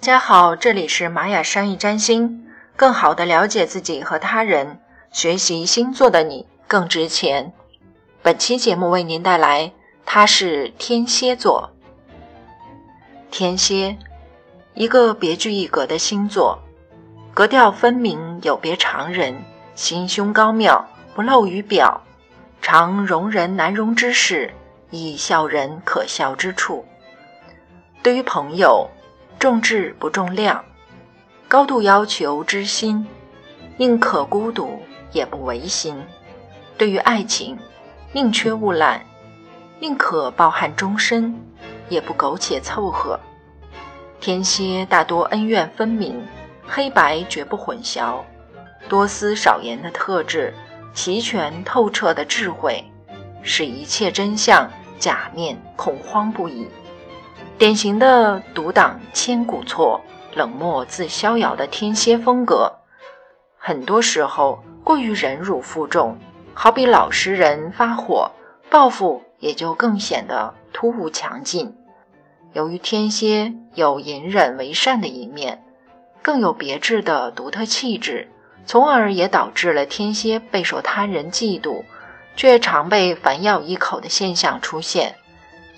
大家好，这里是玛雅商业占星，更好的了解自己和他人，学习星座的你更值钱。本期节目为您带来，他是天蝎座。天蝎，一个别具一格的星座，格调分明，有别常人，心胸高妙，不露于表，常容人难容之事，亦笑人可笑之处。对于朋友，重质不重量，高度要求知心，宁可孤独也不违心。对于爱情，宁缺毋滥，宁可抱憾终身，也不苟且凑合。天蝎大多恩怨分明，黑白绝不混淆，多思少言的特质，齐全透彻的智慧，使一切真相假面恐慌不已。典型的独挡千古错，冷漠自逍遥的天蝎风格，很多时候过于忍辱负重，好比老实人发火，报复也就更显得突兀强劲。由于天蝎有隐忍为善的一面，更有别致的独特气质，从而也导致了天蝎备受他人嫉妒，却常被反咬一口的现象出现。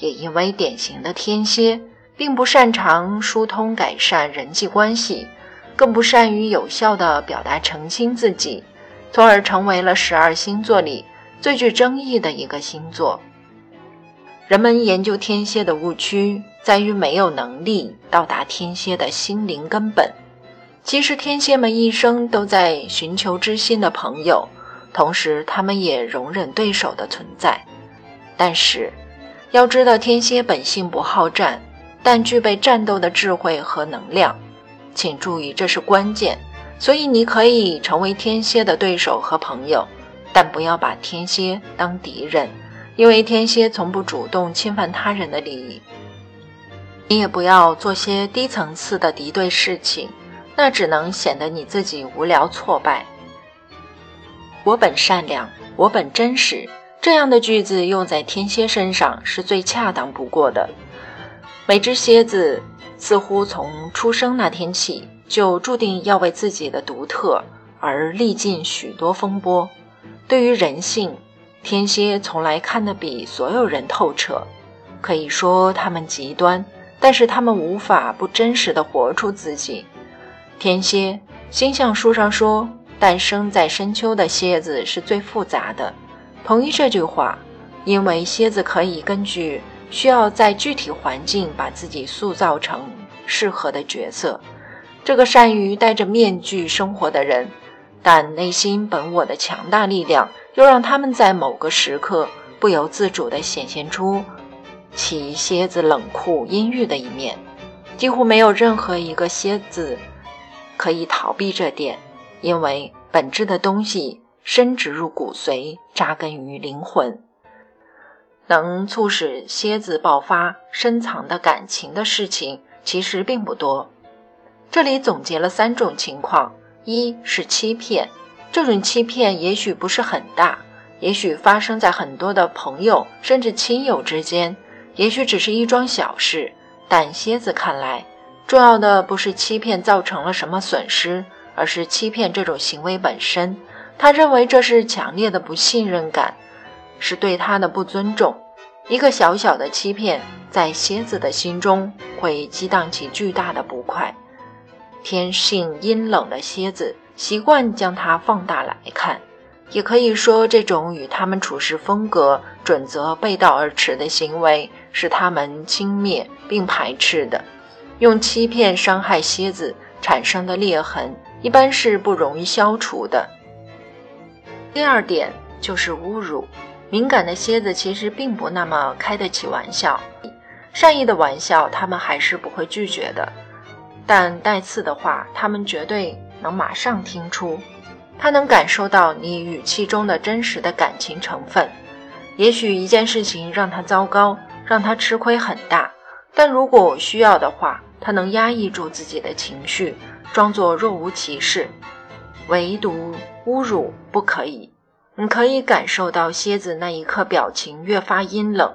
也因为典型的天蝎并不擅长疏通改善人际关系，更不善于有效地表达澄清自己，从而成为了十二星座里最具争议的一个星座。人们研究天蝎的误区在于没有能力到达天蝎的心灵根本。其实，天蝎们一生都在寻求知心的朋友，同时他们也容忍对手的存在，但是。要知道，天蝎本性不好战，但具备战斗的智慧和能量。请注意，这是关键。所以，你可以成为天蝎的对手和朋友，但不要把天蝎当敌人，因为天蝎从不主动侵犯他人的利益。你也不要做些低层次的敌对事情，那只能显得你自己无聊挫败。我本善良，我本真实。这样的句子用在天蝎身上是最恰当不过的。每只蝎子似乎从出生那天起就注定要为自己的独特而历尽许多风波。对于人性，天蝎从来看得比所有人透彻。可以说他们极端，但是他们无法不真实的活出自己。天蝎星象书上说，诞生在深秋的蝎子是最复杂的。同意这句话，因为蝎子可以根据需要在具体环境把自己塑造成适合的角色。这个善于戴着面具生活的人，但内心本我的强大力量，又让他们在某个时刻不由自主地显现出其蝎子冷酷阴郁的一面。几乎没有任何一个蝎子可以逃避这点，因为本质的东西。深植入骨髓，扎根于灵魂，能促使蝎子爆发深藏的感情的事情其实并不多。这里总结了三种情况：一是欺骗，这种欺骗也许不是很大，也许发生在很多的朋友甚至亲友之间，也许只是一桩小事，但蝎子看来，重要的不是欺骗造成了什么损失，而是欺骗这种行为本身。他认为这是强烈的不信任感，是对他的不尊重。一个小小的欺骗，在蝎子的心中会激荡起巨大的不快。天性阴冷的蝎子习惯将它放大来看，也可以说，这种与他们处事风格准则背道而驰的行为是他们轻蔑并排斥的。用欺骗伤害蝎子产生的裂痕，一般是不容易消除的。第二点就是侮辱。敏感的蝎子其实并不那么开得起玩笑，善意的玩笑他们还是不会拒绝的，但带刺的话，他们绝对能马上听出。他能感受到你语气中的真实的感情成分。也许一件事情让他糟糕，让他吃亏很大，但如果需要的话，他能压抑住自己的情绪，装作若无其事。唯独侮辱不可以。你可以感受到蝎子那一刻表情越发阴冷，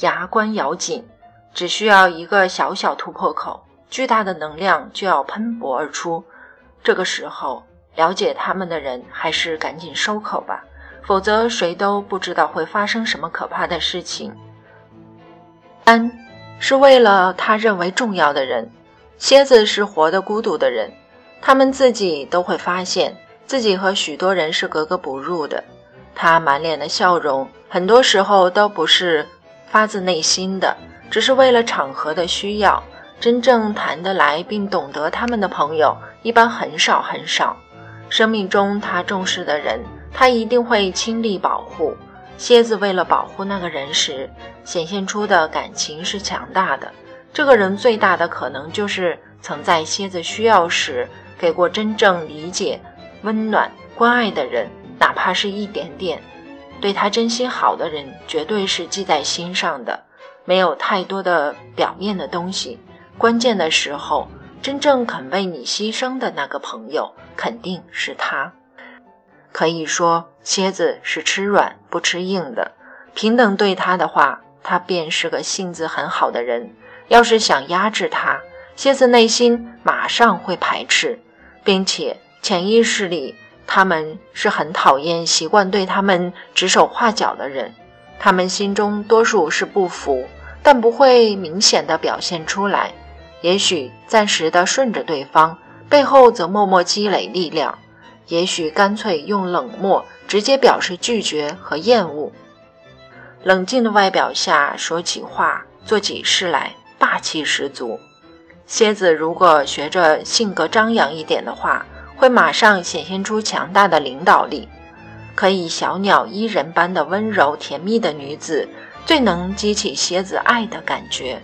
牙关咬紧，只需要一个小小突破口，巨大的能量就要喷薄而出。这个时候，了解他们的人还是赶紧收口吧，否则谁都不知道会发生什么可怕的事情。三是为了他认为重要的人，蝎子是活得孤独的人，他们自己都会发现自己和许多人是格格不入的。他满脸的笑容，很多时候都不是发自内心的，只是为了场合的需要。真正谈得来并懂得他们的朋友，一般很少很少。生命中他重视的人，他一定会倾力保护。蝎子为了保护那个人时，显现出的感情是强大的。这个人最大的可能就是曾在蝎子需要时给过真正理解、温暖、关爱的人。哪怕是一点点，对他真心好的人，绝对是记在心上的。没有太多的表面的东西，关键的时候，真正肯为你牺牲的那个朋友，肯定是他。可以说，蝎子是吃软不吃硬的。平等对他的话，他便是个性子很好的人。要是想压制他，蝎子内心马上会排斥，并且潜意识里。他们是很讨厌习惯对他们指手画脚的人，他们心中多数是不服，但不会明显的表现出来。也许暂时的顺着对方，背后则默默积累力量；也许干脆用冷漠直接表示拒绝和厌恶。冷静的外表下说起话、做起事来霸气十足。蝎子如果学着性格张扬一点的话。会马上显现出强大的领导力，可以小鸟依人般的温柔甜蜜的女子，最能激起蝎子爱的感觉。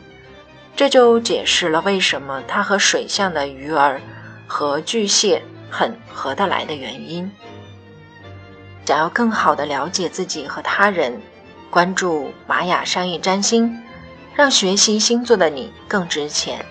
这就解释了为什么它和水象的鱼儿和巨蟹很合得来的原因。想要更好的了解自己和他人，关注玛雅商业占星，让学习星座的你更值钱。